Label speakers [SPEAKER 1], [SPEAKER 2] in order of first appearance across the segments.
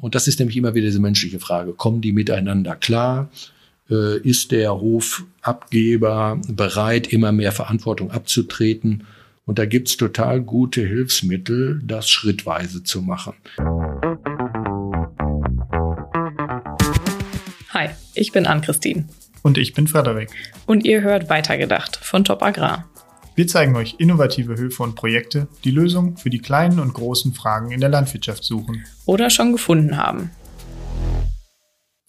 [SPEAKER 1] Und das ist nämlich immer wieder diese menschliche Frage. Kommen die miteinander klar? Äh, ist der Hofabgeber bereit, immer mehr Verantwortung abzutreten? Und da gibt's total gute Hilfsmittel, das schrittweise zu machen.
[SPEAKER 2] Hi, ich bin Ann-Christine.
[SPEAKER 3] Und ich bin Frederik.
[SPEAKER 2] Und ihr hört Weitergedacht von Top Agrar.
[SPEAKER 3] Wir zeigen euch innovative Höfe und Projekte, die Lösungen für die kleinen und großen Fragen in der Landwirtschaft suchen.
[SPEAKER 2] Oder schon gefunden haben.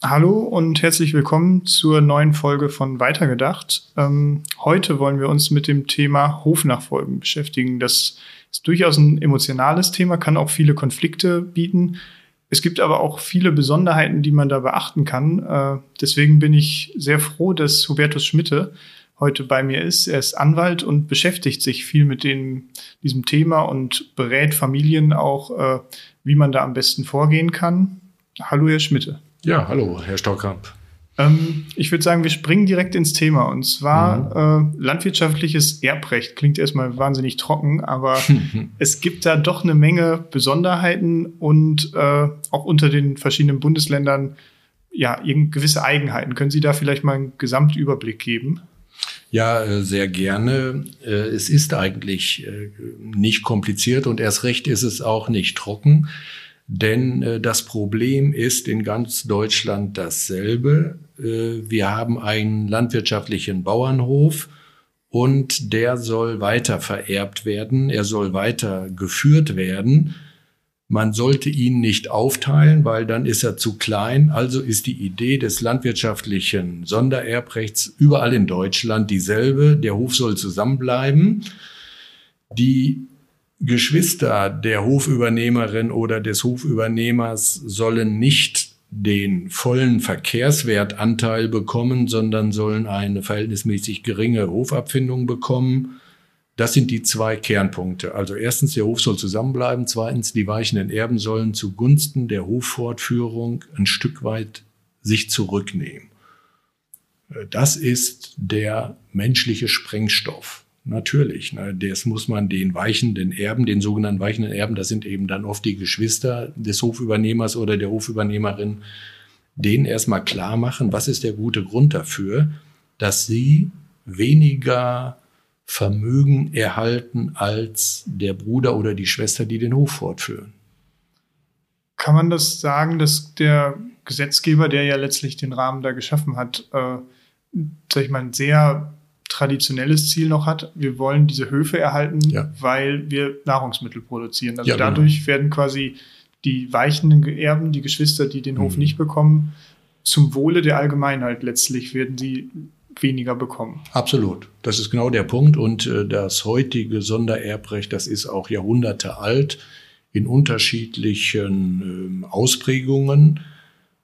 [SPEAKER 3] Hallo und herzlich willkommen zur neuen Folge von Weitergedacht. Ähm, heute wollen wir uns mit dem Thema Hofnachfolgen beschäftigen. Das ist durchaus ein emotionales Thema, kann auch viele Konflikte bieten. Es gibt aber auch viele Besonderheiten, die man da beachten kann. Äh, deswegen bin ich sehr froh, dass Hubertus Schmitte heute bei mir ist. Er ist Anwalt und beschäftigt sich viel mit dem, diesem Thema und berät Familien auch, äh, wie man da am besten vorgehen kann. Hallo, Herr Schmitte.
[SPEAKER 1] Ja, hallo, Herr Stockamp.
[SPEAKER 3] Ähm, ich würde sagen, wir springen direkt ins Thema. Und zwar mhm. äh, landwirtschaftliches Erbrecht. Klingt erstmal wahnsinnig trocken, aber es gibt da doch eine Menge Besonderheiten und äh, auch unter den verschiedenen Bundesländern ja gewisse Eigenheiten. Können Sie da vielleicht mal einen Gesamtüberblick geben?
[SPEAKER 1] Ja, äh, sehr gerne. Äh, es ist eigentlich äh, nicht kompliziert und erst recht ist es auch nicht trocken. Denn das Problem ist in ganz Deutschland dasselbe. Wir haben einen landwirtschaftlichen Bauernhof und der soll weiter vererbt werden, er soll weiter geführt werden. Man sollte ihn nicht aufteilen, weil dann ist er zu klein. Also ist die Idee des landwirtschaftlichen Sondererbrechts überall in Deutschland dieselbe. Der Hof soll zusammenbleiben. Die Geschwister der Hofübernehmerin oder des Hofübernehmers sollen nicht den vollen Verkehrswertanteil bekommen, sondern sollen eine verhältnismäßig geringe Hofabfindung bekommen. Das sind die zwei Kernpunkte. Also erstens, der Hof soll zusammenbleiben. Zweitens, die weichenden Erben sollen zugunsten der Hoffortführung ein Stück weit sich zurücknehmen. Das ist der menschliche Sprengstoff. Natürlich, ne, das muss man den weichenden Erben, den sogenannten weichenden Erben, das sind eben dann oft die Geschwister des Hofübernehmers oder der Hofübernehmerin, denen erstmal klar machen, was ist der gute Grund dafür, dass sie weniger Vermögen erhalten als der Bruder oder die Schwester, die den Hof fortführen.
[SPEAKER 3] Kann man das sagen, dass der Gesetzgeber, der ja letztlich den Rahmen da geschaffen hat, äh, sag ich mal, sehr traditionelles Ziel noch hat. Wir wollen diese Höfe erhalten, ja. weil wir Nahrungsmittel produzieren. Also ja, genau. dadurch genau. werden quasi die weichenden Erben, die Geschwister, die den Hof mhm. nicht bekommen, zum Wohle der Allgemeinheit letztlich werden sie weniger bekommen.
[SPEAKER 1] Absolut. Das ist genau der Punkt. Und äh, das heutige Sondererbrecht, das ist auch Jahrhunderte alt in unterschiedlichen äh, Ausprägungen.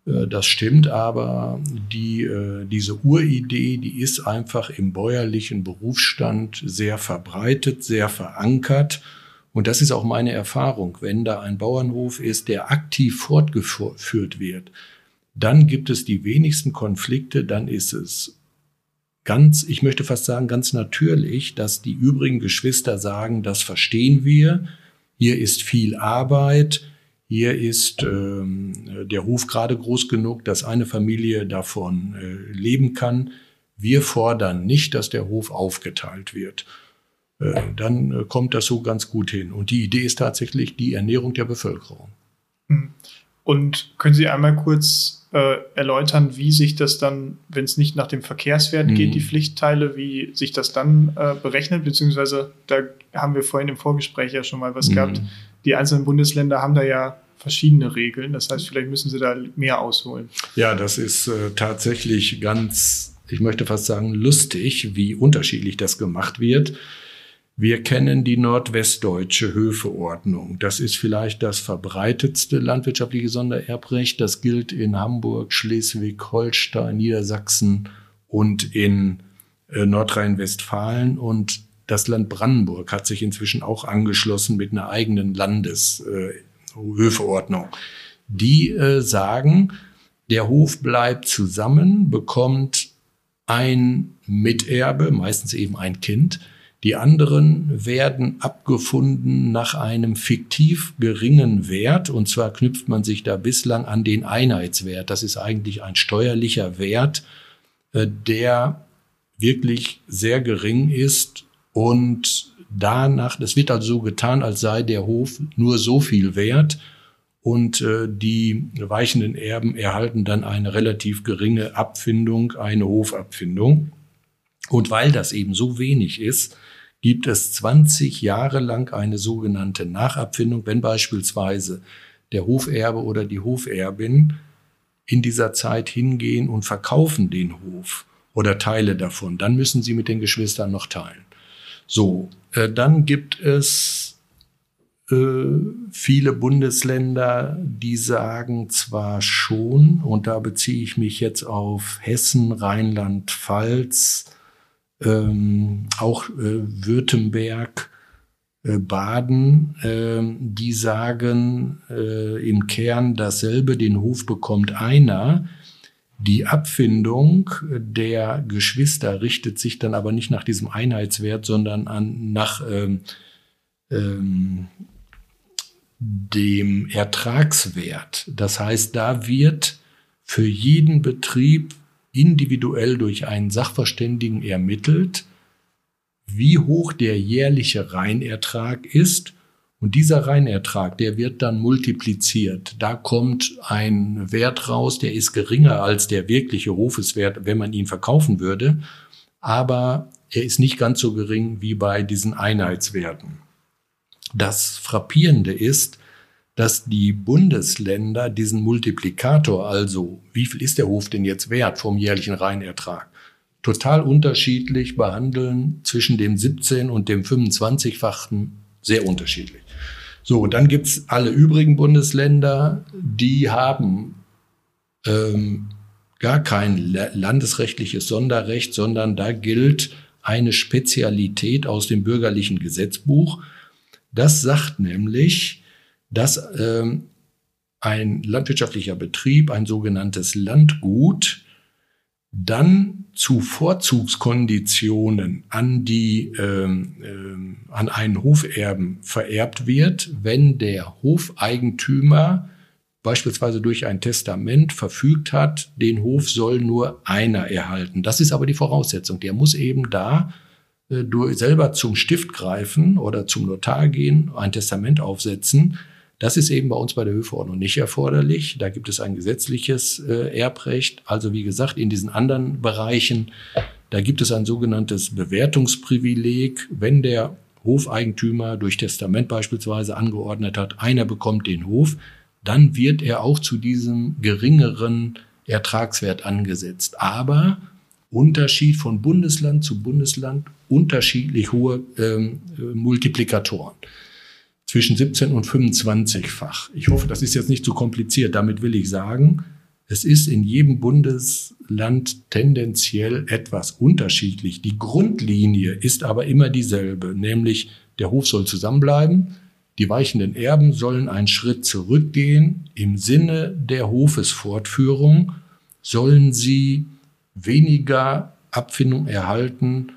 [SPEAKER 1] Äh, das stimmt, aber die, äh, diese Uridee, die ist einfach im bäuerlichen Berufsstand sehr verbreitet, sehr verankert. Und das ist auch meine Erfahrung. Wenn da ein Bauernhof ist, der aktiv fortgeführt wird, dann gibt es die wenigsten Konflikte, dann ist es ganz, ich möchte fast sagen, ganz natürlich, dass die übrigen Geschwister sagen, das verstehen wir, hier ist viel Arbeit, hier ist ähm, der Hof gerade groß genug, dass eine Familie davon äh, leben kann. Wir fordern nicht, dass der Hof aufgeteilt wird. Äh, dann äh, kommt das so ganz gut hin. Und die Idee ist tatsächlich die Ernährung der Bevölkerung.
[SPEAKER 3] Hm. Und können Sie einmal kurz äh, erläutern, wie sich das dann, wenn es nicht nach dem Verkehrswert mhm. geht, die Pflichtteile, wie sich das dann äh, berechnet? Beziehungsweise da haben wir vorhin im Vorgespräch ja schon mal was mhm. gehabt die einzelnen Bundesländer haben da ja verschiedene Regeln. Das heißt, vielleicht müssen sie da mehr ausholen.
[SPEAKER 1] Ja, das ist äh, tatsächlich ganz, ich möchte fast sagen, lustig, wie unterschiedlich das gemacht wird. Wir kennen die nordwestdeutsche Höfeordnung. Das ist vielleicht das verbreitetste landwirtschaftliche Sondererbrecht. Das gilt in Hamburg, Schleswig, Holstein, Niedersachsen und in äh, Nordrhein-Westfalen. Und das Land Brandenburg hat sich inzwischen auch angeschlossen mit einer eigenen Landeshöfeordnung. Äh, Die äh, sagen, der Hof bleibt zusammen, bekommt ein Miterbe, meistens eben ein Kind, Die anderen werden abgefunden nach einem fiktiv geringen Wert. Und zwar knüpft man sich da bislang an den Einheitswert. Das ist eigentlich ein steuerlicher Wert, äh, der wirklich sehr gering ist und danach, das wird also so getan, als sei der Hof nur so viel wert und äh, die weichenden Erben erhalten dann eine relativ geringe Abfindung, eine Hofabfindung. Und weil das eben so wenig ist, gibt es 20 Jahre lang eine sogenannte Nachabfindung, wenn beispielsweise der Hoferbe oder die Hoferbin in dieser Zeit hingehen und verkaufen den Hof oder Teile davon, dann müssen sie mit den Geschwistern noch teilen. So, äh, dann gibt es äh, viele Bundesländer, die sagen zwar schon, und da beziehe ich mich jetzt auf Hessen, Rheinland-Pfalz, ähm, auch äh, Württemberg, äh, Baden, äh, die sagen äh, im Kern dasselbe, den Hof bekommt einer. Die Abfindung der Geschwister richtet sich dann aber nicht nach diesem Einheitswert, sondern an, nach ähm, ähm, dem Ertragswert. Das heißt, da wird für jeden Betrieb individuell durch einen Sachverständigen ermittelt, wie hoch der jährliche Reinertrag ist. Und dieser Reinertrag, der wird dann multipliziert. Da kommt ein Wert raus, der ist geringer als der wirkliche Hofeswert, wenn man ihn verkaufen würde. Aber er ist nicht ganz so gering wie bei diesen Einheitswerten. Das Frappierende ist, dass die Bundesländer diesen Multiplikator, also wie viel ist der Hof denn jetzt wert vom jährlichen Reinertrag, total unterschiedlich behandeln zwischen dem 17 und dem 25-fachen, sehr unterschiedlich. So, dann gibt's alle übrigen Bundesländer, die haben ähm, gar kein landesrechtliches Sonderrecht, sondern da gilt eine Spezialität aus dem bürgerlichen Gesetzbuch. Das sagt nämlich, dass ähm, ein landwirtschaftlicher Betrieb, ein sogenanntes Landgut, dann zu Vorzugskonditionen an die ähm, ähm, an einen Hoferben vererbt wird, wenn der Hofeigentümer beispielsweise durch ein Testament verfügt hat, den Hof soll nur einer erhalten. Das ist aber die Voraussetzung. Der muss eben da äh, selber zum Stift greifen oder zum Notar gehen, ein Testament aufsetzen das ist eben bei uns bei der Höfeordnung nicht erforderlich. Da gibt es ein gesetzliches äh, Erbrecht. Also wie gesagt, in diesen anderen Bereichen, da gibt es ein sogenanntes Bewertungsprivileg. Wenn der Hofeigentümer durch Testament beispielsweise angeordnet hat, einer bekommt den Hof, dann wird er auch zu diesem geringeren Ertragswert angesetzt. Aber Unterschied von Bundesland zu Bundesland, unterschiedlich hohe ähm, äh, Multiplikatoren zwischen 17 und 25-fach. Ich hoffe, das ist jetzt nicht zu kompliziert. Damit will ich sagen, es ist in jedem Bundesland tendenziell etwas unterschiedlich. Die Grundlinie ist aber immer dieselbe, nämlich der Hof soll zusammenbleiben, die weichenden Erben sollen einen Schritt zurückgehen. Im Sinne der Hofesfortführung sollen sie weniger Abfindung erhalten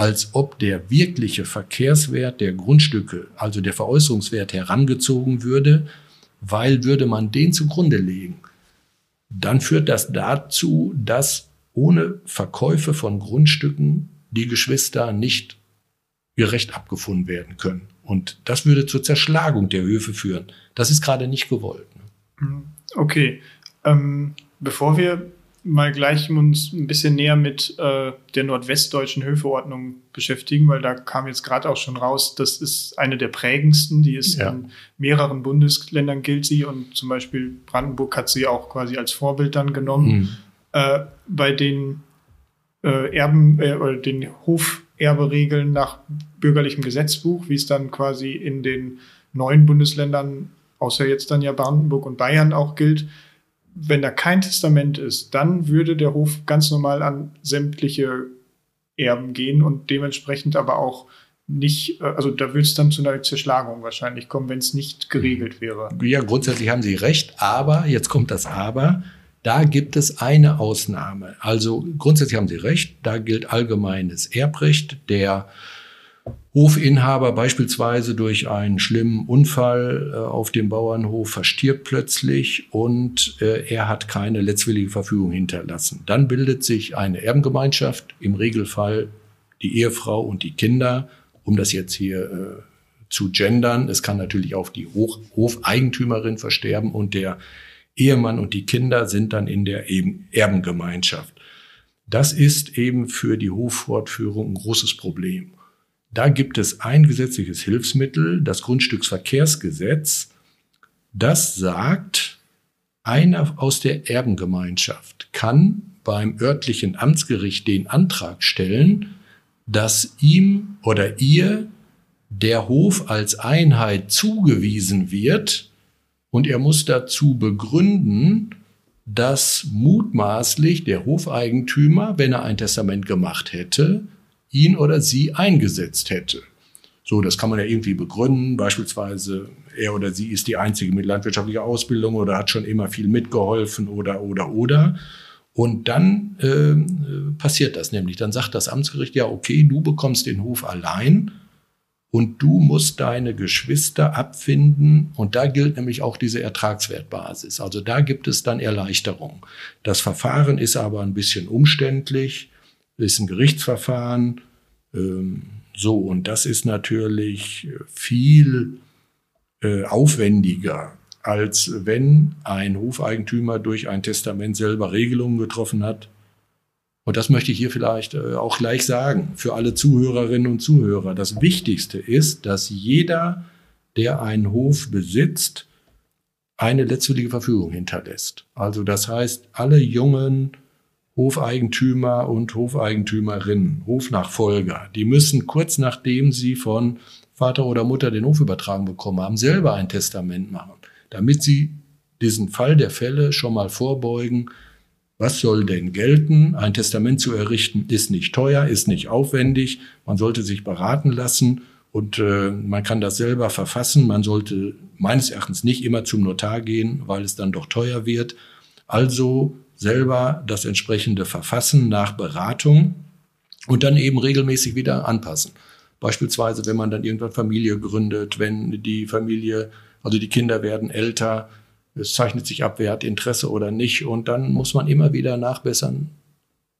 [SPEAKER 1] als ob der wirkliche Verkehrswert der Grundstücke, also der Veräußerungswert herangezogen würde, weil würde man den zugrunde legen, dann führt das dazu, dass ohne Verkäufe von Grundstücken die Geschwister nicht gerecht abgefunden werden können. Und das würde zur Zerschlagung der Höfe führen. Das ist gerade nicht gewollt.
[SPEAKER 3] Ne? Okay. Ähm, bevor wir mal gleich uns ein bisschen näher mit äh, der nordwestdeutschen Höfeordnung beschäftigen, weil da kam jetzt gerade auch schon raus, das ist eine der prägendsten, die ist ja. in mehreren Bundesländern gilt sie und zum Beispiel Brandenburg hat sie auch quasi als Vorbild dann genommen. Mhm. Äh, bei den äh, Erben äh, oder den Hoferberegeln nach bürgerlichem Gesetzbuch, wie es dann quasi in den neuen Bundesländern, außer jetzt dann ja Brandenburg und Bayern auch gilt, wenn da kein Testament ist, dann würde der Hof ganz normal an sämtliche Erben gehen und dementsprechend aber auch nicht, äh, also da würde es dann zu einer Zerschlagung wahrscheinlich kommen, wenn es nicht geregelt wäre.
[SPEAKER 1] Ja, grundsätzlich haben Sie recht, aber, jetzt kommt das Aber, da gibt es eine Ausnahme. Also grundsätzlich haben Sie recht, da gilt allgemeines Erbrecht. Der Hofinhaber beispielsweise durch einen schlimmen Unfall äh, auf dem Bauernhof verstirbt plötzlich und äh, er hat keine letztwillige Verfügung hinterlassen. Dann bildet sich eine Erbengemeinschaft, im Regelfall die Ehefrau und die Kinder, um das jetzt hier äh, zu gendern. Es kann natürlich auch die Hoch Hofeigentümerin versterben und der Ehemann und die Kinder sind dann in der Erbengemeinschaft. Das ist eben für die Hoffortführung ein großes Problem. Da gibt es ein gesetzliches Hilfsmittel, das Grundstücksverkehrsgesetz, das sagt, einer aus der Erbengemeinschaft kann beim örtlichen Amtsgericht den Antrag stellen, dass ihm oder ihr der Hof als Einheit zugewiesen wird. Und er muss dazu begründen, dass mutmaßlich der Hofeigentümer, wenn er ein Testament gemacht hätte, ihn oder sie eingesetzt hätte. So, das kann man ja irgendwie begründen. Beispielsweise, er oder sie ist die einzige mit landwirtschaftlicher Ausbildung oder hat schon immer viel mitgeholfen oder, oder, oder. Und dann äh, passiert das nämlich. Dann sagt das Amtsgericht, ja, okay, du bekommst den Hof allein und du musst deine Geschwister abfinden. Und da gilt nämlich auch diese Ertragswertbasis. Also da gibt es dann Erleichterung. Das Verfahren ist aber ein bisschen umständlich ist ein Gerichtsverfahren. Ähm, so, und das ist natürlich viel äh, aufwendiger, als wenn ein Hofeigentümer durch ein Testament selber Regelungen getroffen hat. Und das möchte ich hier vielleicht äh, auch gleich sagen für alle Zuhörerinnen und Zuhörer. Das Wichtigste ist, dass jeder, der einen Hof besitzt, eine letztwillige Verfügung hinterlässt. Also das heißt, alle jungen Hofeigentümer und Hofeigentümerinnen, Hofnachfolger, die müssen kurz nachdem sie von Vater oder Mutter den Hof übertragen bekommen haben, selber ein Testament machen, damit sie diesen Fall der Fälle schon mal vorbeugen. Was soll denn gelten? Ein Testament zu errichten ist nicht teuer, ist nicht aufwendig. Man sollte sich beraten lassen und äh, man kann das selber verfassen. Man sollte meines Erachtens nicht immer zum Notar gehen, weil es dann doch teuer wird. Also selber das entsprechende verfassen nach Beratung und dann eben regelmäßig wieder anpassen. Beispielsweise, wenn man dann irgendwann Familie gründet, wenn die Familie, also die Kinder werden älter, es zeichnet sich ab, wer hat Interesse oder nicht und dann muss man immer wieder nachbessern.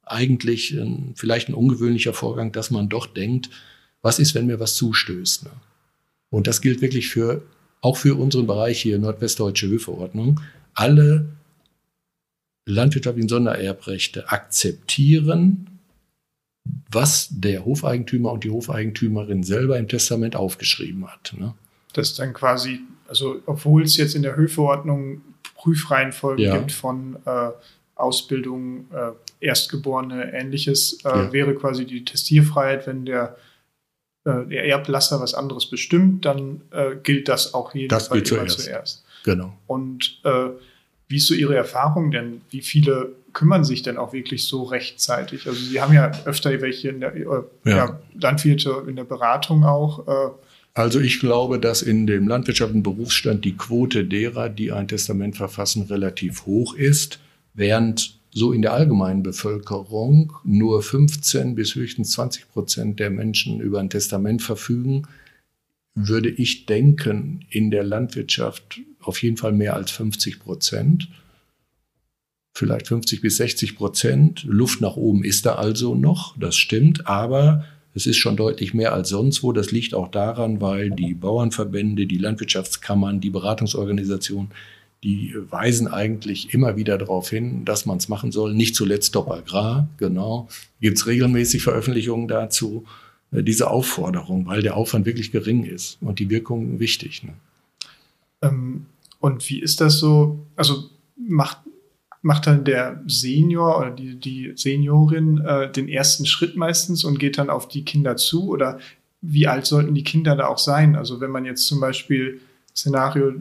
[SPEAKER 1] Eigentlich ein, vielleicht ein ungewöhnlicher Vorgang, dass man doch denkt, was ist, wenn mir was zustößt. Ne? Und das gilt wirklich für, auch für unseren Bereich hier, Nordwestdeutsche Höfeordnung. Alle landwirtschaftlichen Sondererbrechte akzeptieren, was der Hofeigentümer und die Hofeigentümerin selber im Testament aufgeschrieben hat. Ne?
[SPEAKER 3] Das ist dann quasi, also obwohl es jetzt in der Höfeordnung Prüfreihenfolge ja. gibt von äh, Ausbildung, äh, Erstgeborene, ähnliches, äh, ja. wäre quasi die Testierfreiheit, wenn der, äh, der Erblasser was anderes bestimmt, dann äh, gilt das auch
[SPEAKER 1] jedenfalls zuerst. zuerst.
[SPEAKER 3] Genau. Und äh, wie ist so Ihre Erfahrung denn? Wie viele kümmern sich denn auch wirklich so rechtzeitig? Also Sie haben ja öfter welche in der äh, ja. Ja, Landwirte in der Beratung auch. Äh.
[SPEAKER 1] Also ich glaube, dass in dem landwirtschaftlichen Berufsstand die Quote derer, die ein Testament verfassen, relativ hoch ist, während so in der allgemeinen Bevölkerung nur 15 bis höchstens 20 Prozent der Menschen über ein Testament verfügen, würde ich denken, in der Landwirtschaft auf jeden Fall mehr als 50 Prozent. Vielleicht 50 bis 60 Prozent. Luft nach oben ist da also noch, das stimmt, aber es ist schon deutlich mehr als sonst wo. Das liegt auch daran, weil die Bauernverbände, die Landwirtschaftskammern, die Beratungsorganisationen, die weisen eigentlich immer wieder darauf hin, dass man es machen soll. Nicht zuletzt Top genau. Gibt es regelmäßig Veröffentlichungen dazu. Äh, diese Aufforderung, weil der Aufwand wirklich gering ist und die Wirkung wichtig. Ne?
[SPEAKER 3] Ähm, und wie ist das so? Also macht, macht dann der Senior oder die, die Seniorin äh, den ersten Schritt meistens und geht dann auf die Kinder zu? Oder wie alt sollten die Kinder da auch sein? Also wenn man jetzt zum Beispiel Szenario,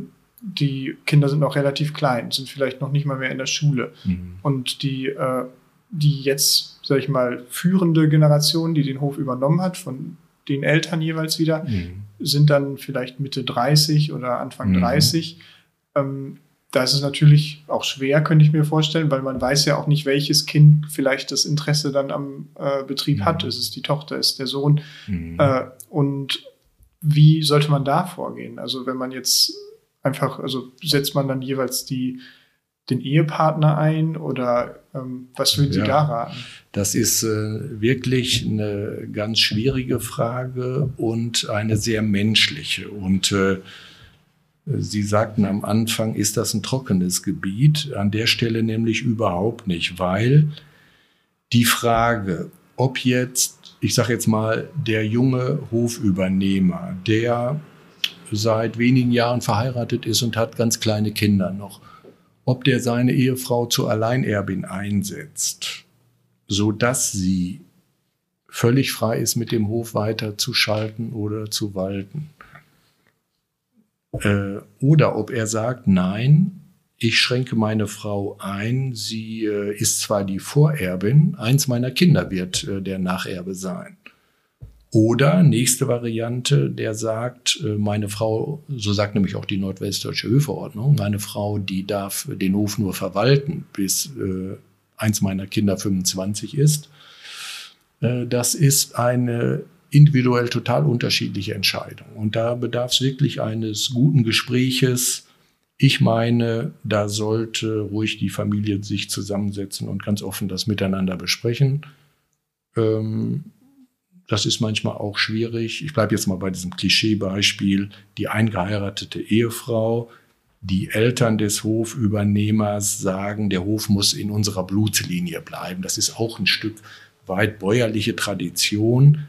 [SPEAKER 3] die Kinder sind noch relativ klein, sind vielleicht noch nicht mal mehr in der Schule mhm. und die, äh, die jetzt, sag ich mal, führende Generation, die den Hof übernommen hat, von den Eltern jeweils wieder, mhm. sind dann vielleicht Mitte 30 oder Anfang mhm. 30. Ähm, da ist es natürlich auch schwer, könnte ich mir vorstellen, weil man weiß ja auch nicht, welches Kind vielleicht das Interesse dann am äh, Betrieb mhm. hat. Ist es die Tochter, ist der Sohn? Mhm. Äh, und wie sollte man da vorgehen? Also wenn man jetzt einfach, also setzt man dann jeweils die, den Ehepartner ein oder ähm, was würden Sie ja, da raten?
[SPEAKER 1] Das ist äh, wirklich eine ganz schwierige Frage und eine sehr menschliche. Und äh, Sie sagten am Anfang, ist das ein trockenes Gebiet? An der Stelle nämlich überhaupt nicht, weil die Frage, ob jetzt, ich sage jetzt mal, der junge Hofübernehmer, der seit wenigen Jahren verheiratet ist und hat ganz kleine Kinder noch, ob der seine Ehefrau zur Alleinerbin einsetzt, so dass sie völlig frei ist, mit dem Hof weiter zu schalten oder zu walten äh, oder ob er sagt, nein, ich schränke meine Frau ein, sie äh, ist zwar die Vorerbin, eins meiner Kinder wird äh, der Nacherbe sein. Oder nächste Variante, der sagt, äh, meine Frau, so sagt nämlich auch die Nordwestdeutsche Höfeordnung, meine Frau, die darf den Hof nur verwalten, bis äh, eins meiner Kinder 25 ist. Äh, das ist eine individuell total unterschiedliche Entscheidungen. Und da bedarf es wirklich eines guten Gespräches. Ich meine, da sollte ruhig die Familie sich zusammensetzen und ganz offen das miteinander besprechen. Ähm, das ist manchmal auch schwierig. Ich bleibe jetzt mal bei diesem Klischeebeispiel. Die eingeheiratete Ehefrau, die Eltern des Hofübernehmers sagen, der Hof muss in unserer Blutslinie bleiben. Das ist auch ein Stück weit bäuerliche Tradition.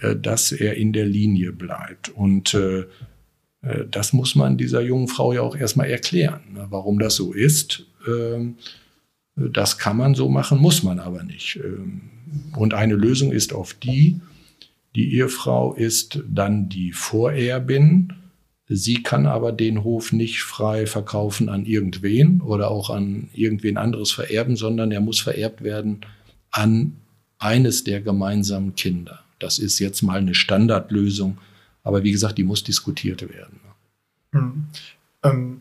[SPEAKER 1] Äh, dass er in der Linie bleibt. Und äh, äh, das muss man dieser jungen Frau ja auch erstmal erklären, ne, warum das so ist. Ähm, das kann man so machen, muss man aber nicht. Ähm, und eine Lösung ist auf die, die Ehefrau ist dann die Vorerbin. Sie kann aber den Hof nicht frei verkaufen an irgendwen oder auch an irgendwen anderes vererben, sondern er muss vererbt werden an eines der gemeinsamen Kinder. Das ist jetzt mal eine Standardlösung, aber wie gesagt, die muss diskutiert werden.
[SPEAKER 3] Hm. Ähm,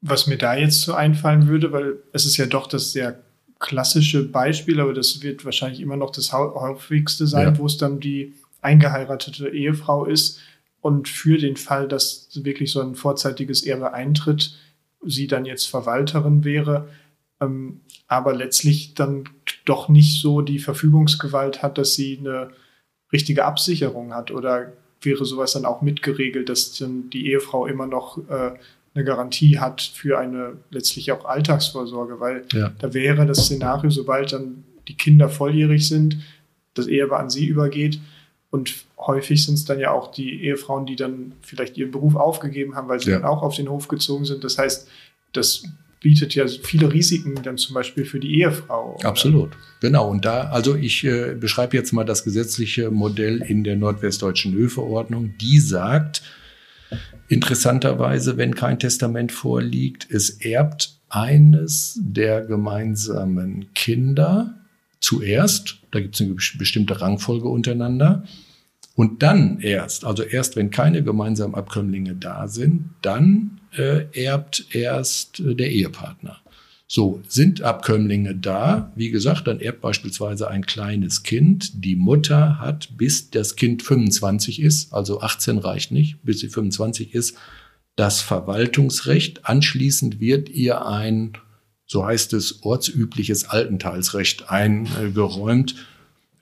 [SPEAKER 3] was mir da jetzt so einfallen würde, weil es ist ja doch das sehr klassische Beispiel, aber das wird wahrscheinlich immer noch das häufigste sein, ja. wo es dann die eingeheiratete Ehefrau ist und für den Fall, dass wirklich so ein vorzeitiges Erbe eintritt, sie dann jetzt Verwalterin wäre, ähm, aber letztlich dann doch nicht so die Verfügungsgewalt hat, dass sie eine richtige Absicherung hat? Oder wäre sowas dann auch mitgeregelt, dass dann die Ehefrau immer noch äh, eine Garantie hat für eine letztlich auch Alltagsvorsorge? Weil ja. da wäre das Szenario, sobald dann die Kinder volljährig sind, das Ehepaar an sie übergeht. Und häufig sind es dann ja auch die Ehefrauen, die dann vielleicht ihren Beruf aufgegeben haben, weil sie ja. dann auch auf den Hof gezogen sind. Das heißt, das bietet ja viele Risiken dann zum Beispiel für die Ehefrau.
[SPEAKER 1] Oder? Absolut, genau. Und da, also ich äh, beschreibe jetzt mal das gesetzliche Modell in der nordwestdeutschen Höfeordnung. Die sagt, interessanterweise, wenn kein Testament vorliegt, es erbt eines der gemeinsamen Kinder zuerst, da gibt es eine bestimmte Rangfolge untereinander, und dann erst, also erst wenn keine gemeinsamen Abkömmlinge da sind, dann äh, erbt erst äh, der Ehepartner. So, sind Abkömmlinge da, wie gesagt, dann erbt beispielsweise ein kleines Kind. Die Mutter hat, bis das Kind 25 ist, also 18 reicht nicht, bis sie 25 ist, das Verwaltungsrecht. Anschließend wird ihr ein, so heißt es, ortsübliches Altenteilsrecht eingeräumt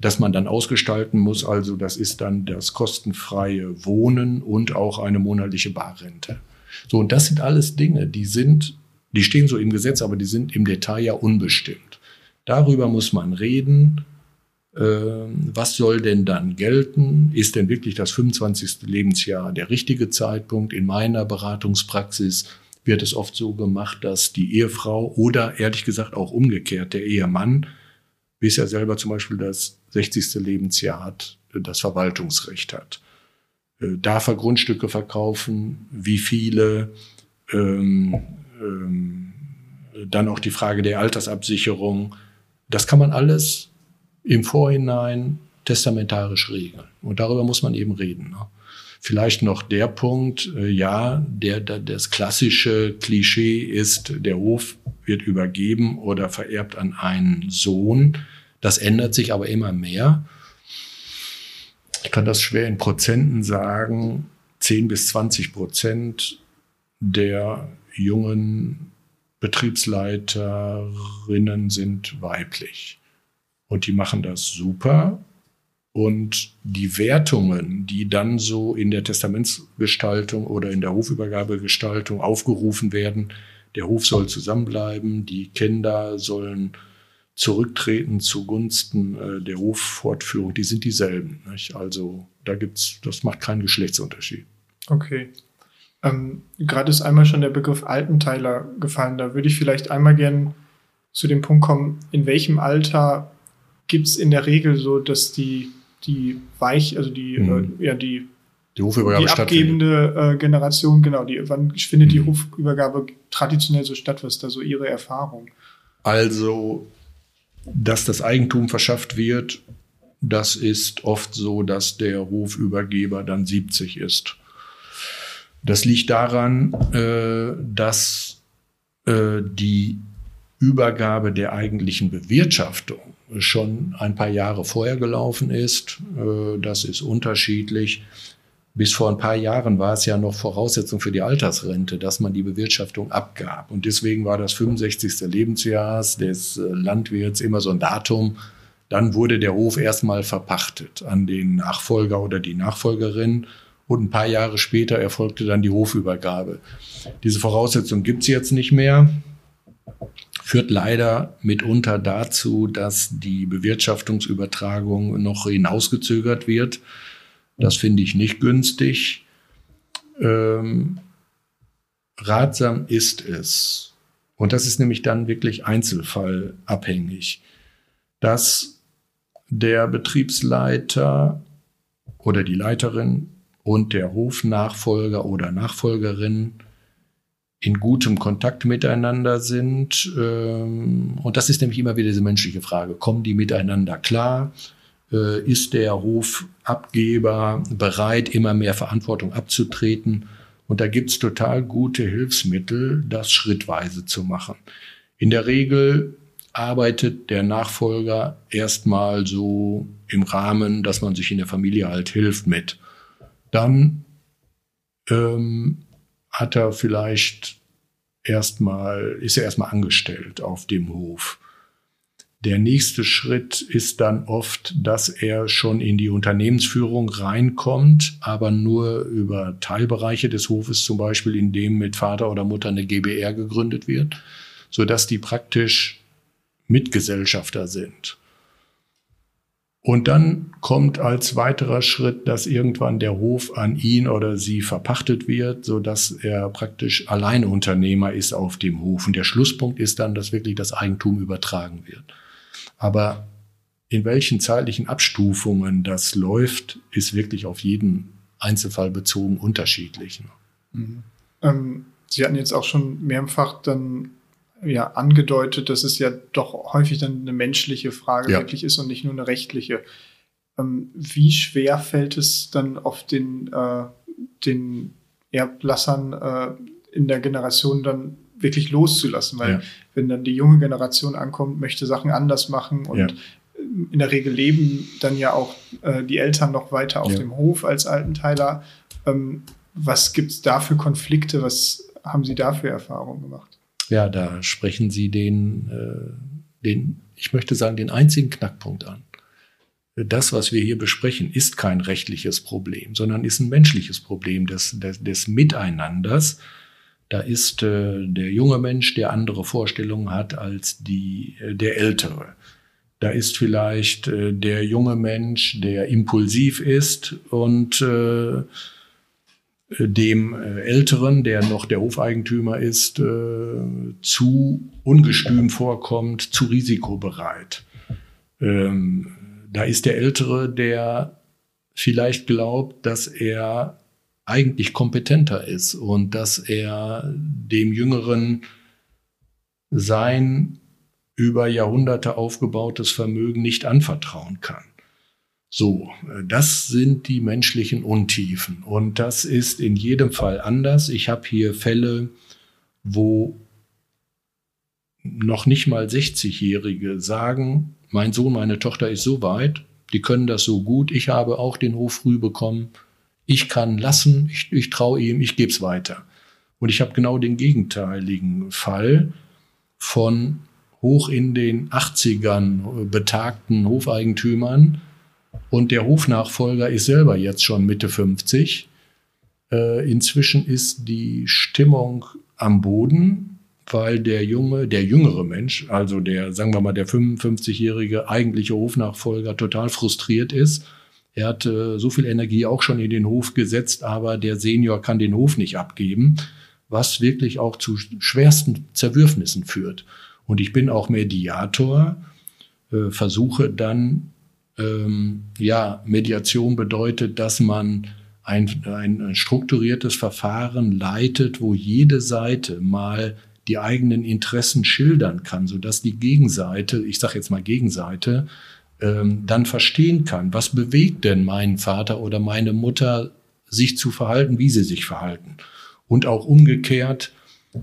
[SPEAKER 1] das man dann ausgestalten muss. Also das ist dann das kostenfreie Wohnen und auch eine monatliche Barrente. So, und das sind alles Dinge, die sind, die stehen so im Gesetz, aber die sind im Detail ja unbestimmt. Darüber muss man reden. Äh, was soll denn dann gelten? Ist denn wirklich das 25. Lebensjahr der richtige Zeitpunkt? In meiner Beratungspraxis wird es oft so gemacht, dass die Ehefrau oder ehrlich gesagt auch umgekehrt der Ehemann bis er selber zum Beispiel das 60. Lebensjahr hat, das Verwaltungsrecht hat. Äh, darf er Grundstücke verkaufen? Wie viele? Ähm, ähm, dann auch die Frage der Altersabsicherung. Das kann man alles im Vorhinein testamentarisch regeln. Und darüber muss man eben reden. Ne? Vielleicht noch der Punkt, äh, ja, der, der, das klassische Klischee ist, der Hof wird übergeben oder vererbt an einen Sohn. Das ändert sich aber immer mehr. Ich kann das schwer in Prozenten sagen. 10 bis 20 Prozent der jungen Betriebsleiterinnen sind weiblich. Und die machen das super. Und die Wertungen, die dann so in der Testamentsgestaltung oder in der Hofübergabegestaltung aufgerufen werden, der Hof soll zusammenbleiben, die Kinder sollen zurücktreten zugunsten äh, der Hoffortführung, die sind dieselben. Nicht? Also da gibt's, das macht keinen Geschlechtsunterschied.
[SPEAKER 3] Okay. Ähm, Gerade ist einmal schon der Begriff Altenteiler gefallen. Da würde ich vielleicht einmal gern zu dem Punkt kommen, in welchem Alter gibt es in der Regel so, dass die, die Weich, also die, mhm. äh, ja, die,
[SPEAKER 1] die, Hofübergabe
[SPEAKER 3] die abgebende äh, Generation, genau, die, wann findet mhm. die Hofübergabe traditionell so statt? Was ist da so Ihre Erfahrung?
[SPEAKER 1] Also, dass das Eigentum verschafft wird, das ist oft so, dass der Hofübergeber dann 70 ist. Das liegt daran, äh, dass äh, die Übergabe der eigentlichen Bewirtschaftung schon ein paar Jahre vorher gelaufen ist. Äh, das ist unterschiedlich. Bis vor ein paar Jahren war es ja noch Voraussetzung für die Altersrente, dass man die Bewirtschaftung abgab. Und deswegen war das 65. Lebensjahr des äh, Landwirts immer so ein Datum. Dann wurde der Hof erstmal verpachtet an den Nachfolger oder die Nachfolgerin. Und ein paar Jahre später erfolgte dann die Hofübergabe. Diese Voraussetzung gibt es jetzt nicht mehr führt leider mitunter dazu, dass die Bewirtschaftungsübertragung noch hinausgezögert wird. Das finde ich nicht günstig. Ähm, ratsam ist es, und das ist nämlich dann wirklich einzelfallabhängig, dass der Betriebsleiter oder die Leiterin und der Hofnachfolger oder Nachfolgerin in gutem Kontakt miteinander sind. Ähm, und das ist nämlich immer wieder diese menschliche Frage. Kommen die miteinander klar? Äh, ist der Hofabgeber bereit, immer mehr Verantwortung abzutreten? Und da gibt's total gute Hilfsmittel, das schrittweise zu machen. In der Regel arbeitet der Nachfolger erstmal so im Rahmen, dass man sich in der Familie halt hilft mit. Dann ähm, hat er vielleicht erstmal, ist er erstmal angestellt auf dem Hof. Der nächste Schritt ist dann oft, dass er schon in die Unternehmensführung reinkommt, aber nur über Teilbereiche des Hofes, zum Beispiel in dem mit Vater oder Mutter eine GBR gegründet wird, so dass die praktisch Mitgesellschafter sind. Und dann kommt als weiterer Schritt, dass irgendwann der Hof an ihn oder sie verpachtet wird, so dass er praktisch Alleinunternehmer ist auf dem Hof. Und der Schlusspunkt ist dann, dass wirklich das Eigentum übertragen wird. Aber in welchen zeitlichen Abstufungen das läuft, ist wirklich auf jeden Einzelfall bezogen unterschiedlich.
[SPEAKER 3] Mhm. Ähm, sie hatten jetzt auch schon mehrfach dann ja angedeutet, dass es ja doch häufig dann eine menschliche Frage ja. wirklich ist und nicht nur eine rechtliche. Ähm, wie schwer fällt es dann auf den, äh, den Erblassern äh, in der Generation dann wirklich loszulassen? Weil ja. wenn dann die junge Generation ankommt, möchte Sachen anders machen und ja. in der Regel leben dann ja auch äh, die Eltern noch weiter auf dem Hof als Altenteiler. Ähm, was gibt es da für Konflikte? Was haben Sie da für Erfahrungen gemacht?
[SPEAKER 1] Ja, da sprechen Sie den, äh, den, ich möchte sagen, den einzigen Knackpunkt an. Das, was wir hier besprechen, ist kein rechtliches Problem, sondern ist ein menschliches Problem des, des, des Miteinanders. Da ist äh, der junge Mensch, der andere Vorstellungen hat als die, äh, der ältere. Da ist vielleicht äh, der junge Mensch, der impulsiv ist und äh, dem äh, Älteren, der noch der Hofeigentümer ist, äh, zu ungestüm vorkommt, zu risikobereit. Ähm, da ist der Ältere, der vielleicht glaubt, dass er eigentlich kompetenter ist und dass er dem Jüngeren sein über Jahrhunderte aufgebautes Vermögen nicht anvertrauen kann So, das sind die menschlichen Untiefen. Und das ist in jedem Fall anders. Ich habe hier Fälle, wo noch nicht mal 60-Jährige sagen, mein Sohn, meine Tochter ist so weit, die können das so gut, ich habe auch den Hof früh bekommen, ich kann lassen, ich, ich traue ihm, ich gebe es weiter. Und ich habe genau den gegenteiligen Fall von hoch in den 80ern betagten Hofeigentümern und der Hofnachfolger ist selber jetzt schon Mitte 50. Äh, inzwischen ist die Stimmung am Boden weil der junge, der jüngere Mensch, also der, sagen wir mal, der 55-jährige eigentliche Hofnachfolger total frustriert ist. Er hat äh, so viel Energie auch schon in den Hof gesetzt, aber der Senior kann den Hof nicht abgeben, was wirklich auch zu schwersten Zerwürfnissen führt. Und ich bin auch Mediator, äh, versuche dann, ähm, ja, Mediation bedeutet, dass man ein, ein strukturiertes Verfahren leitet, wo jede Seite mal die eigenen Interessen schildern kann, sodass die Gegenseite, ich sage jetzt mal Gegenseite, ähm, dann verstehen kann, was bewegt denn meinen Vater oder meine Mutter, sich zu verhalten, wie sie sich verhalten. Und auch umgekehrt,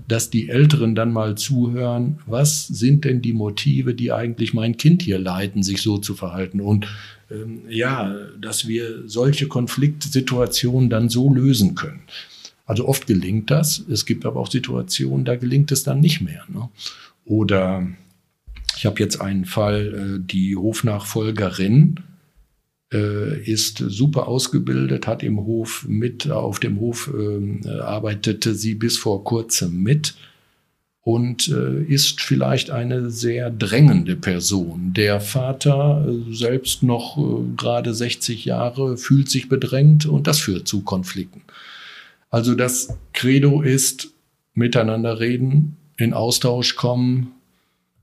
[SPEAKER 1] dass die Älteren dann mal zuhören, was sind denn die Motive, die eigentlich mein Kind hier leiten, sich so zu verhalten. Und ähm, ja, dass wir solche Konfliktsituationen dann so lösen können. Also oft gelingt das. Es gibt aber auch Situationen, da gelingt es dann nicht mehr. Ne? Oder ich habe jetzt einen Fall, äh, die Hofnachfolgerin ist super ausgebildet, hat im Hof mit, auf dem Hof ähm, arbeitete sie bis vor kurzem mit und äh, ist vielleicht eine sehr drängende Person. Der Vater, selbst noch gerade 60 Jahre, fühlt sich bedrängt und das führt zu Konflikten. Also das Credo ist miteinander reden, in Austausch kommen,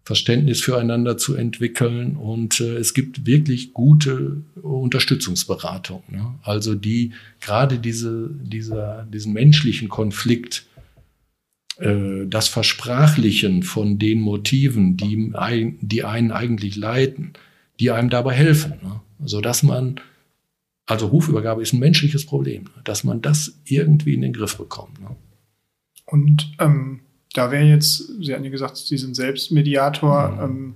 [SPEAKER 1] Verständnis füreinander zu entwickeln und äh, es gibt wirklich gute Unterstützungsberatung. Ne? Also die gerade diese, dieser, diesen menschlichen Konflikt, äh, das Versprachlichen von den Motiven, die, die einen eigentlich leiten, die einem dabei helfen, ne? sodass man also Hufübergabe ist ein menschliches Problem, dass man das irgendwie in den Griff bekommt. Ne?
[SPEAKER 3] Und ähm, da wäre jetzt, Sie hatten ja gesagt, Sie sind selbst Mediator. Mhm. Ähm,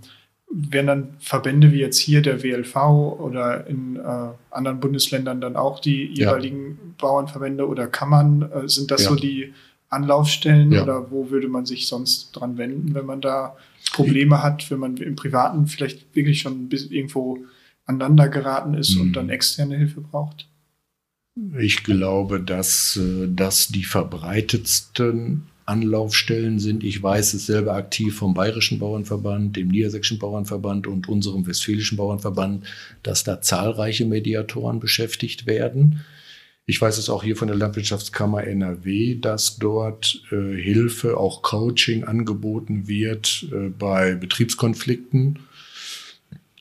[SPEAKER 3] wären dann Verbände wie jetzt hier der WLV oder in äh, anderen Bundesländern dann auch die jeweiligen ja. Bauernverbände oder Kammern? Äh, sind das ja. so die Anlaufstellen ja. oder wo würde man sich sonst dran wenden, wenn man da Probleme hat, wenn man im Privaten vielleicht wirklich schon bis irgendwo aneinander geraten ist hm. und dann externe Hilfe braucht?
[SPEAKER 1] Ich glaube, dass äh, das die verbreitetsten Anlaufstellen sind. Ich weiß es selber aktiv vom Bayerischen Bauernverband, dem Niedersächsischen Bauernverband und unserem Westfälischen Bauernverband, dass da zahlreiche Mediatoren beschäftigt werden. Ich weiß es auch hier von der Landwirtschaftskammer NRW, dass dort äh, Hilfe, auch Coaching angeboten wird äh, bei Betriebskonflikten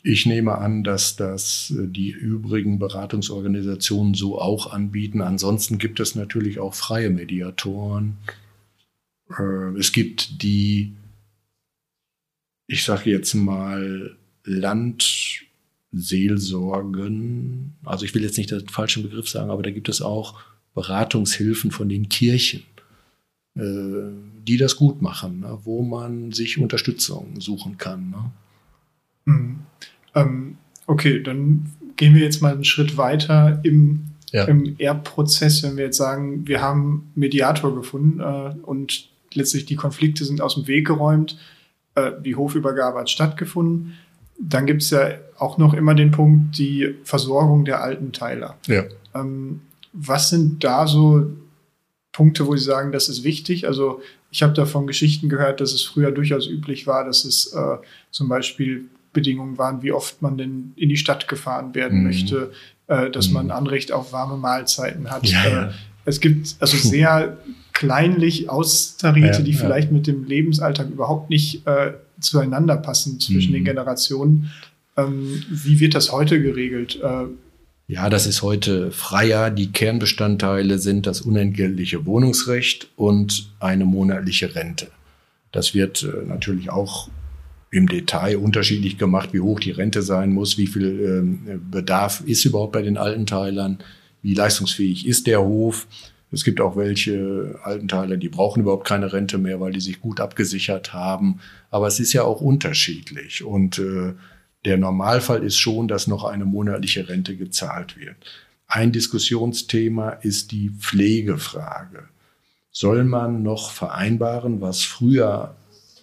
[SPEAKER 1] ich nehme an, dass das äh, die übrigen Beratungsorganisationen so auch anbieten. Ansonsten gibt es natürlich auch freie Mediatoren. Äh, es gibt die, ich sage jetzt mal, Landseelsorgen. Also ich will jetzt nicht den falschen Begriff sagen, aber da gibt es auch Beratungshilfen von den Kirchen, äh, die das gut machen, ne, wo man sich Unterstützung suchen kann. Ne?
[SPEAKER 3] Mhm. Ähm, okay, dann gehen wir jetzt mal einen Schritt weiter im, ja. im Erbprozess, wenn wir jetzt sagen, wir haben Mediator gefunden äh, und letztlich die Konflikte sind aus dem Weg geräumt, äh, die Hofübergabe hat stattgefunden. Dann gibt es ja auch noch immer den Punkt, die Versorgung der alten Teiler.
[SPEAKER 1] Ja.
[SPEAKER 3] Ähm, was sind da so Punkte, wo Sie sagen, das ist wichtig? Also ich habe davon Geschichten gehört, dass es früher durchaus üblich war, dass es äh, zum Beispiel Bedingungen waren, wie oft man denn in die Stadt gefahren werden mhm. möchte, äh, dass mhm. man Anrecht auf warme Mahlzeiten hat. Ja, ja. Äh, es gibt also sehr kleinlich austarierte, ja, die vielleicht mit dem Lebensalltag überhaupt nicht äh, zueinander passen zwischen mhm. den Generationen. Ähm, wie wird das heute geregelt? Äh,
[SPEAKER 1] ja, das ist heute freier. Die Kernbestandteile sind das unentgeltliche Wohnungsrecht und eine monatliche Rente. Das wird äh, natürlich auch im Detail unterschiedlich gemacht, wie hoch die Rente sein muss, wie viel ähm, Bedarf ist überhaupt bei den Altenteilern, wie leistungsfähig ist der Hof. Es gibt auch welche Altenteiler, die brauchen überhaupt keine Rente mehr, weil die sich gut abgesichert haben. Aber es ist ja auch unterschiedlich. Und äh, der Normalfall ist schon, dass noch eine monatliche Rente gezahlt wird. Ein Diskussionsthema ist die Pflegefrage. Soll man noch vereinbaren, was früher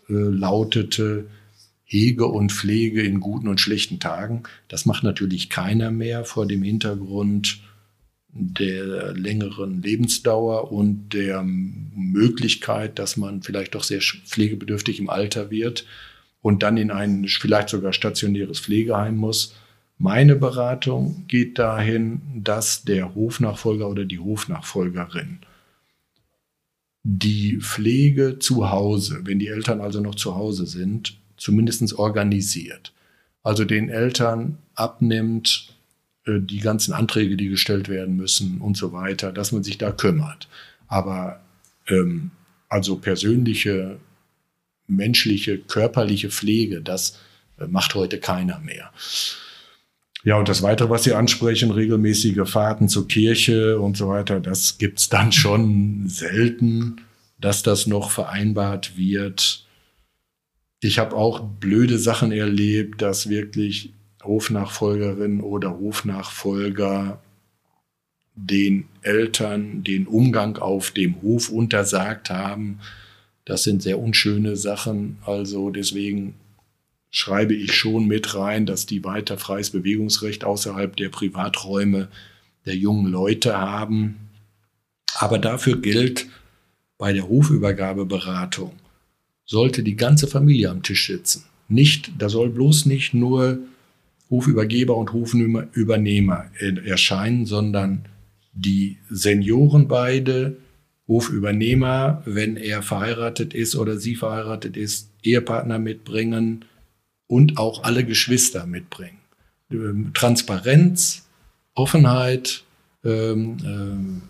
[SPEAKER 1] äh, lautete, Hege und Pflege in guten und schlechten Tagen? Das macht natürlich keiner mehr vor dem Hintergrund der längeren Lebensdauer und der Möglichkeit, dass man vielleicht doch sehr pflegebedürftig im Alter wird und dann in ein vielleicht sogar stationäres Pflegeheim muss. Meine Beratung geht dahin, dass der Hofnachfolger oder die Hofnachfolgerin die Pflege zu Hause, wenn die Eltern also noch zu Hause sind, zumindest organisiert. Also den Eltern abnimmt, die ganzen Anträge, die gestellt werden müssen und so weiter, dass man sich da kümmert. Aber ähm, also persönliche, menschliche, körperliche Pflege, das äh, macht heute keiner mehr. Ja, und das Weitere, was Sie ansprechen, regelmäßige Fahrten zur Kirche und so weiter, das gibt's dann schon selten, dass das noch vereinbart wird. Ich habe auch blöde Sachen erlebt, dass wirklich Hofnachfolgerin oder Hofnachfolger den Eltern den Umgang auf dem Hof untersagt haben. Das sind sehr unschöne Sachen. Also deswegen schreibe ich schon mit rein, dass die weiter freies Bewegungsrecht außerhalb der Privaträume der jungen Leute haben. Aber dafür gilt bei der Hofübergabeberatung, sollte die ganze Familie am Tisch sitzen. Nicht, da soll bloß nicht nur Hofübergeber und Hofübernehmer erscheinen, sondern die Senioren beide, Hofübernehmer, wenn er verheiratet ist oder sie verheiratet ist, Ehepartner mitbringen und auch alle Geschwister mitbringen. Ähm, Transparenz, Offenheit, ähm, ähm,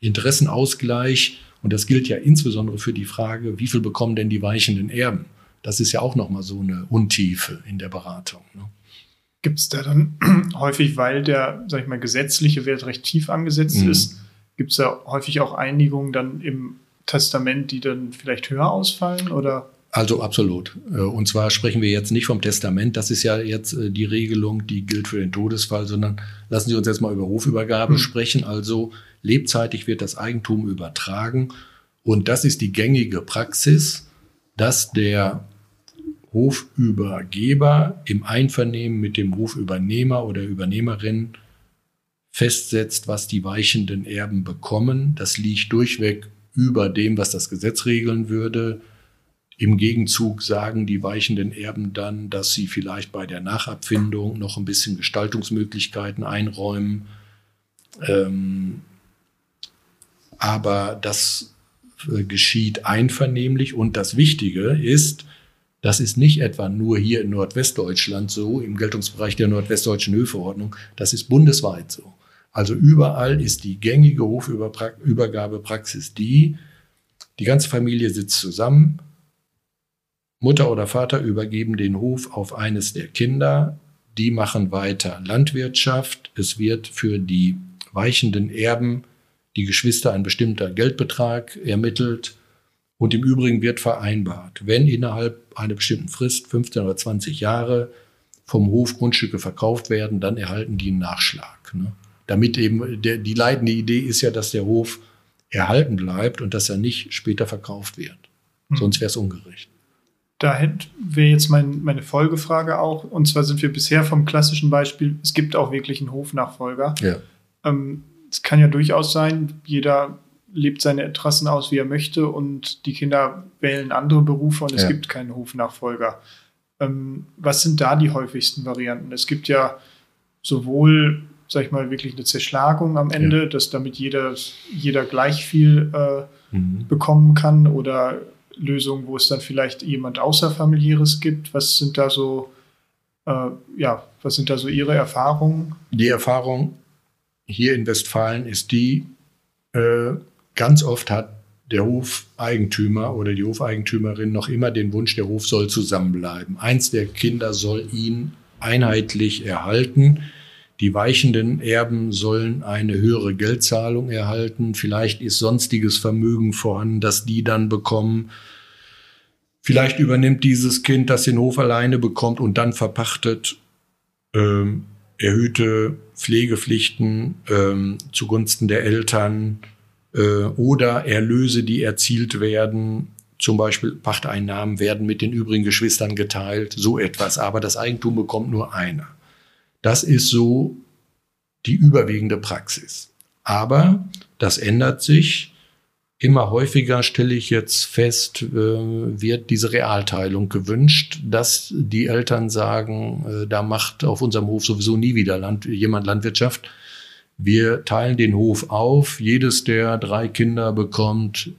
[SPEAKER 1] Interessenausgleich und das gilt ja insbesondere für die Frage, wie viel bekommen denn die weichenden Erben? Das ist ja auch nochmal so eine Untiefe in der Beratung. Ne?
[SPEAKER 3] Gibt es da dann häufig, weil der, sag ich mal, gesetzliche Wert recht tief angesetzt mhm. ist, gibt es da häufig auch Einigungen dann im Testament, die dann vielleicht höher ausfallen oder?
[SPEAKER 1] Also absolut. Äh, und zwar sprechen wir jetzt nicht vom Testament, das ist ja jetzt äh, die Regelung, die gilt für den Todesfall, sondern lassen Sie uns jetzt mal über Hofübergabe mhm. sprechen. Also lebzeitig wird das Eigentum übertragen und das ist die gängige Praxis, dass der Hofübergeber im Einvernehmen mit dem Hofübernehmer oder Übernehmerin festsetzt, was die weichenden Erben bekommen. Das liegt durchweg über dem, was das Gesetz regeln würde. Im Gegenzug sagen die weichenden Erben dann, dass sie vielleicht bei der Nachabfindung noch ein bisschen Gestaltungsmöglichkeiten einräumen. Ähm, aber das äh, geschieht einvernehmlich und das Wichtige ist, das ist nicht etwa nur hier in Nordwestdeutschland so, im Geltungsbereich der nordwestdeutschen Höfeordnung, das ist bundesweit so. Also überall ist die gängige Hofübergabepraxis die, die ganze Familie sitzt zusammen, Mutter oder Vater übergeben den Hof auf eines der Kinder, die machen weiter Landwirtschaft, es wird für die weichenden Erben die Geschwister ein bestimmter Geldbetrag ermittelt, und im Übrigen wird vereinbart, wenn innerhalb einer bestimmten Frist, 15 oder 20 Jahre, vom Hof Grundstücke verkauft werden, dann erhalten die einen Nachschlag. Ne? Damit eben, der, die leitende Idee ist ja, dass der Hof erhalten bleibt und dass er nicht später verkauft wird. Hm. Sonst wäre es ungerecht.
[SPEAKER 3] Da wäre jetzt mein, meine Folgefrage auch. Und zwar sind wir bisher vom klassischen Beispiel, es gibt auch wirklich einen Hofnachfolger. Ja. Ähm, es kann ja durchaus sein, jeder lebt seine Interessen aus, wie er möchte und die Kinder wählen andere Berufe und es ja. gibt keinen Hofnachfolger. Ähm, was sind da die häufigsten Varianten? Es gibt ja sowohl, sag ich mal, wirklich eine Zerschlagung am Ende, ja. dass damit jeder, jeder gleich viel äh, mhm. bekommen kann oder Lösungen, wo es dann vielleicht jemand außerfamiliäres gibt. Was sind da so, äh, ja, was sind da so Ihre Erfahrungen?
[SPEAKER 1] Die Erfahrung hier in Westfalen ist die, äh, Ganz oft hat der Hofeigentümer oder die Hofeigentümerin noch immer den Wunsch, der Hof soll zusammenbleiben. Eins der Kinder soll ihn einheitlich erhalten. Die weichenden Erben sollen eine höhere Geldzahlung erhalten. Vielleicht ist sonstiges Vermögen vorhanden, das die dann bekommen. Vielleicht übernimmt dieses Kind, das den Hof alleine bekommt und dann verpachtet ähm, erhöhte Pflegepflichten ähm, zugunsten der Eltern äh, oder Erlöse, die erzielt werden, zum Beispiel Pachteinnahmen werden mit den übrigen Geschwistern geteilt, so etwas. Aber das Eigentum bekommt nur einer. Das ist so die überwiegende Praxis. Aber das ändert sich. Immer häufiger stelle ich jetzt fest, äh, wird diese Realteilung gewünscht, dass die Eltern sagen, äh, da macht auf unserem Hof sowieso nie wieder Land, jemand Landwirtschaft. Wir teilen den Hof auf. Jedes der drei Kinder bekommt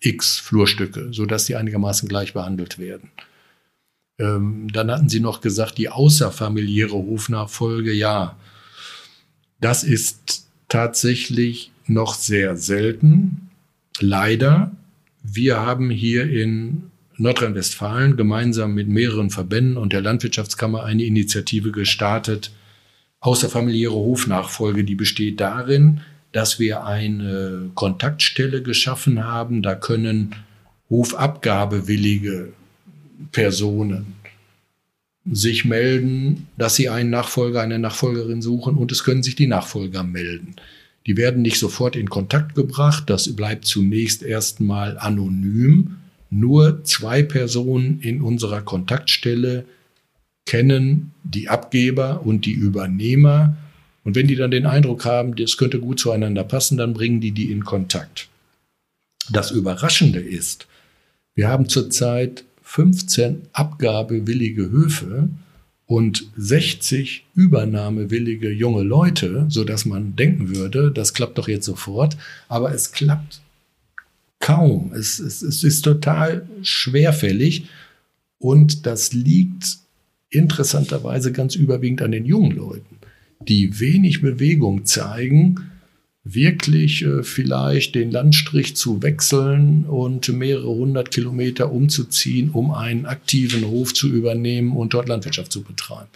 [SPEAKER 1] x Flurstücke, sodass sie einigermaßen gleich behandelt werden. Ähm, dann hatten Sie noch gesagt, die außerfamiliäre Hofnachfolge, ja, das ist tatsächlich noch sehr selten. Leider, wir haben hier in Nordrhein-Westfalen gemeinsam mit mehreren Verbänden und der Landwirtschaftskammer eine Initiative gestartet, außerfamiliäre Hofnachfolge, die besteht darin, dass wir eine Kontaktstelle geschaffen haben. Da können hofabgabewillige Personen sich melden, dass sie einen Nachfolger, eine Nachfolgerin suchen und es können sich die Nachfolger melden. Die werden nicht sofort in Kontakt gebracht, das bleibt zunächst erstmal anonym. Nur zwei Personen in unserer Kontaktstelle kennen die Abgeber und die Übernehmer. Und wenn die dann den Eindruck haben, das könnte gut zueinander passen, dann bringen die die in Kontakt. Das Überraschende ist, wir haben zurzeit 15 abgabewillige Höfe und 60 übernahmewillige junge Leute, so dass man denken würde, das klappt doch jetzt sofort, aber es klappt kaum. Es, es, es ist total schwerfällig und das liegt interessanterweise ganz überwiegend an den jungen Leuten, die wenig Bewegung zeigen, wirklich äh, vielleicht den Landstrich zu wechseln und mehrere hundert Kilometer umzuziehen, um einen aktiven Hof zu übernehmen und dort Landwirtschaft zu betreiben.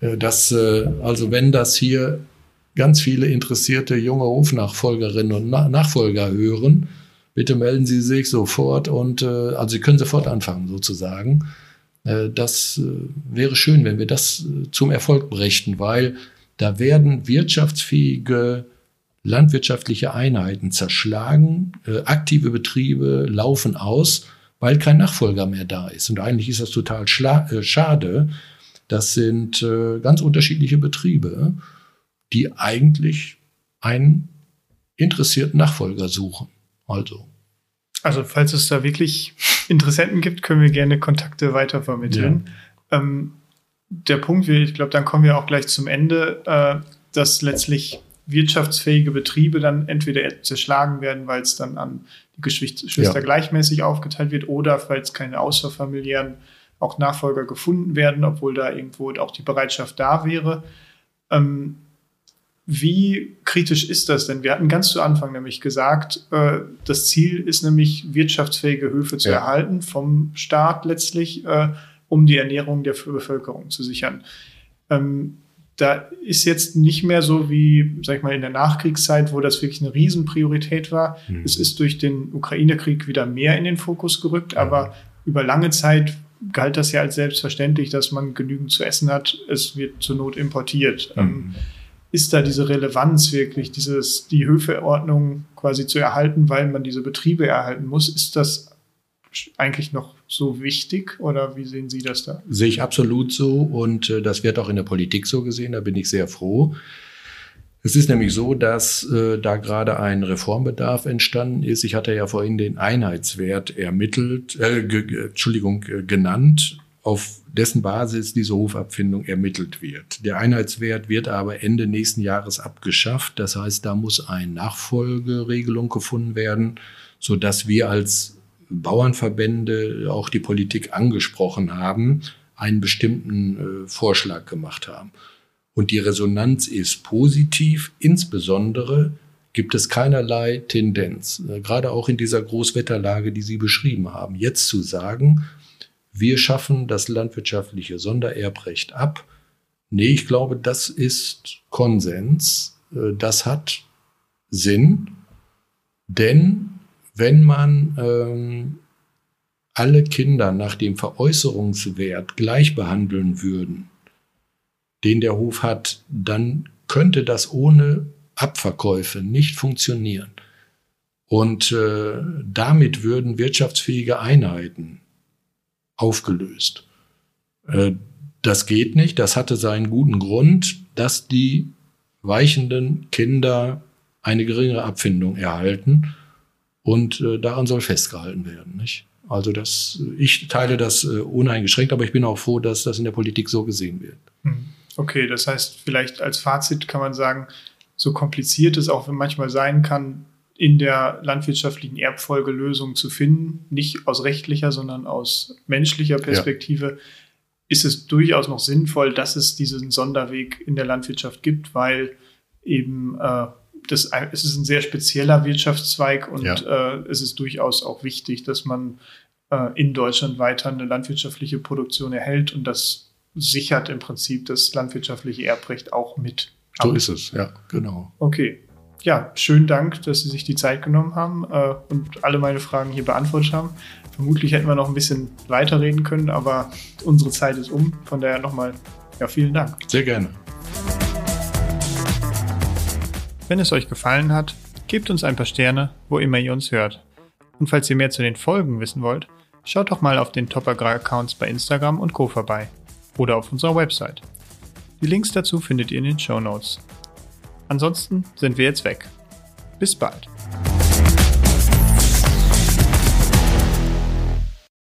[SPEAKER 1] Äh, das, äh, also wenn das hier ganz viele interessierte junge Hofnachfolgerinnen und Na Nachfolger hören, bitte melden Sie sich sofort und äh, also Sie können sofort anfangen sozusagen. Äh, das äh, wäre schön, wenn wir das äh, zum Erfolg brächten, weil da werden wirtschaftsfähige landwirtschaftliche Einheiten zerschlagen, aktive Betriebe laufen aus, weil kein Nachfolger mehr da ist. Und eigentlich ist das total schade. Das sind ganz unterschiedliche Betriebe, die eigentlich einen interessierten Nachfolger suchen. Also
[SPEAKER 3] also falls es da wirklich Interessenten gibt, können wir gerne Kontakte weitervermitteln. Ja. Ähm, der Punkt, ich glaube, dann kommen wir auch gleich zum Ende, äh, dass letztlich wirtschaftsfähige Betriebe dann entweder zerschlagen werden, weil es dann an die Geschwister ja. gleichmäßig aufgeteilt wird oder falls keine außerfamiliären auch Nachfolger gefunden werden, obwohl da irgendwo auch die Bereitschaft da wäre. Ähm, wie kritisch ist das denn? Wir hatten ganz zu Anfang nämlich gesagt, äh, das Ziel ist nämlich, wirtschaftsfähige Höfe zu ja. erhalten vom Staat letztlich, äh, um die Ernährung der Bevölkerung zu sichern. Ähm, da ist jetzt nicht mehr so wie, sag ich mal, in der Nachkriegszeit, wo das wirklich eine Riesenpriorität war. Mhm. Es ist durch den Ukraine-Krieg wieder mehr in den Fokus gerückt, mhm. aber über lange Zeit galt das ja als selbstverständlich, dass man genügend zu essen hat. Es wird zur Not importiert. Mhm. Ähm, ist da diese Relevanz wirklich, dieses, die Höfeordnung quasi zu erhalten, weil man diese Betriebe erhalten muss? Ist das eigentlich noch so wichtig oder wie sehen Sie das da?
[SPEAKER 1] Sehe ich absolut so und äh, das wird auch in der Politik so gesehen, da bin ich sehr froh. Es ist nämlich so, dass äh, da gerade ein Reformbedarf entstanden ist. Ich hatte ja vorhin den Einheitswert ermittelt, äh, Entschuldigung, äh, genannt auf dessen Basis diese Hofabfindung ermittelt wird. Der Einheitswert wird aber Ende nächsten Jahres abgeschafft. Das heißt, da muss eine Nachfolgeregelung gefunden werden, so dass wir als Bauernverbände auch die Politik angesprochen haben, einen bestimmten äh, Vorschlag gemacht haben. Und die Resonanz ist positiv, insbesondere gibt es keinerlei Tendenz, äh, gerade auch in dieser Großwetterlage, die Sie beschrieben haben, jetzt zu sagen, wir schaffen das landwirtschaftliche Sondererbrecht ab. Nee, ich glaube, das ist Konsens. Äh, das hat Sinn, denn wenn man ähm, alle Kinder nach dem Veräußerungswert gleich behandeln würden, den der Hof hat, dann könnte das ohne Abverkäufe nicht funktionieren. Und äh, damit würden wirtschaftsfähige Einheiten aufgelöst. Äh, das geht nicht. Das hatte seinen guten Grund, dass die weichenden Kinder eine geringere Abfindung erhalten. Und äh, daran soll festgehalten werden. Nicht? Also das, ich teile das äh, uneingeschränkt, aber ich bin auch froh, dass das in der Politik so gesehen wird.
[SPEAKER 3] Hm. Okay, das heißt, vielleicht als Fazit kann man sagen, so kompliziert es auch manchmal sein kann, in der landwirtschaftlichen Erbfolge Lösungen zu finden, nicht aus rechtlicher, sondern aus menschlicher Perspektive, ja. ist es durchaus noch sinnvoll, dass es diesen Sonderweg in der Landwirtschaft gibt, weil eben äh, das, es ist ein sehr spezieller Wirtschaftszweig und ja. äh, es ist durchaus auch wichtig, dass man äh, in Deutschland weiter eine landwirtschaftliche Produktion erhält und das sichert im Prinzip das landwirtschaftliche Erbrecht auch mit.
[SPEAKER 1] So ab. ist es, ja, genau.
[SPEAKER 3] Okay. Ja, schönen Dank, dass Sie sich die Zeit genommen haben äh, und alle meine Fragen hier beantwortet haben. Vermutlich hätten wir noch ein bisschen weiterreden können, aber unsere Zeit ist um. Von daher nochmal, ja, vielen Dank.
[SPEAKER 1] Sehr gerne.
[SPEAKER 3] Wenn es euch gefallen hat, gebt uns ein paar Sterne, wo immer ihr uns hört. Und falls ihr mehr zu den Folgen wissen wollt, schaut doch mal auf den Top Agrar Accounts bei Instagram und Co vorbei oder auf unserer Website. Die Links dazu findet ihr in den Show Notes. Ansonsten sind wir jetzt weg. Bis bald.